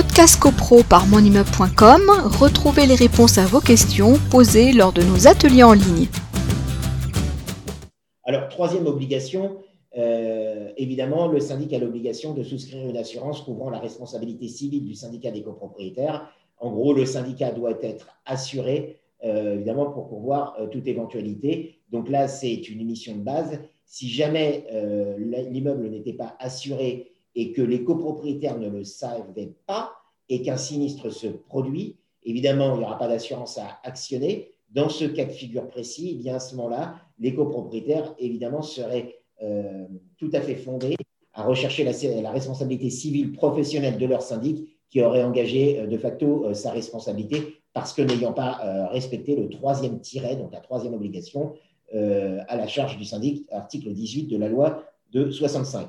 Podcast CoPro par monimmeuble.com, retrouvez les réponses à vos questions posées lors de nos ateliers en ligne. Alors, troisième obligation, euh, évidemment, le syndic a l'obligation de souscrire une assurance couvrant la responsabilité civile du syndicat des copropriétaires. En gros, le syndicat doit être assuré, euh, évidemment, pour pouvoir euh, toute éventualité. Donc là, c'est une mission de base. Si jamais l'immeuble n'était pas assuré et que les copropriétaires ne le savaient pas et qu'un sinistre se produit, évidemment, il n'y aura pas d'assurance à actionner. Dans ce cas de figure précis, eh bien à ce moment-là, les copropriétaires, évidemment, seraient euh, tout à fait fondés à rechercher la, responsabilité civile professionnelle de leur syndic qui aurait engagé euh, de facto euh, sa responsabilité parce que n'ayant pas respecté le troisième tiret, donc la troisième obligation, à la charge du syndic, article 18 de la loi de 65.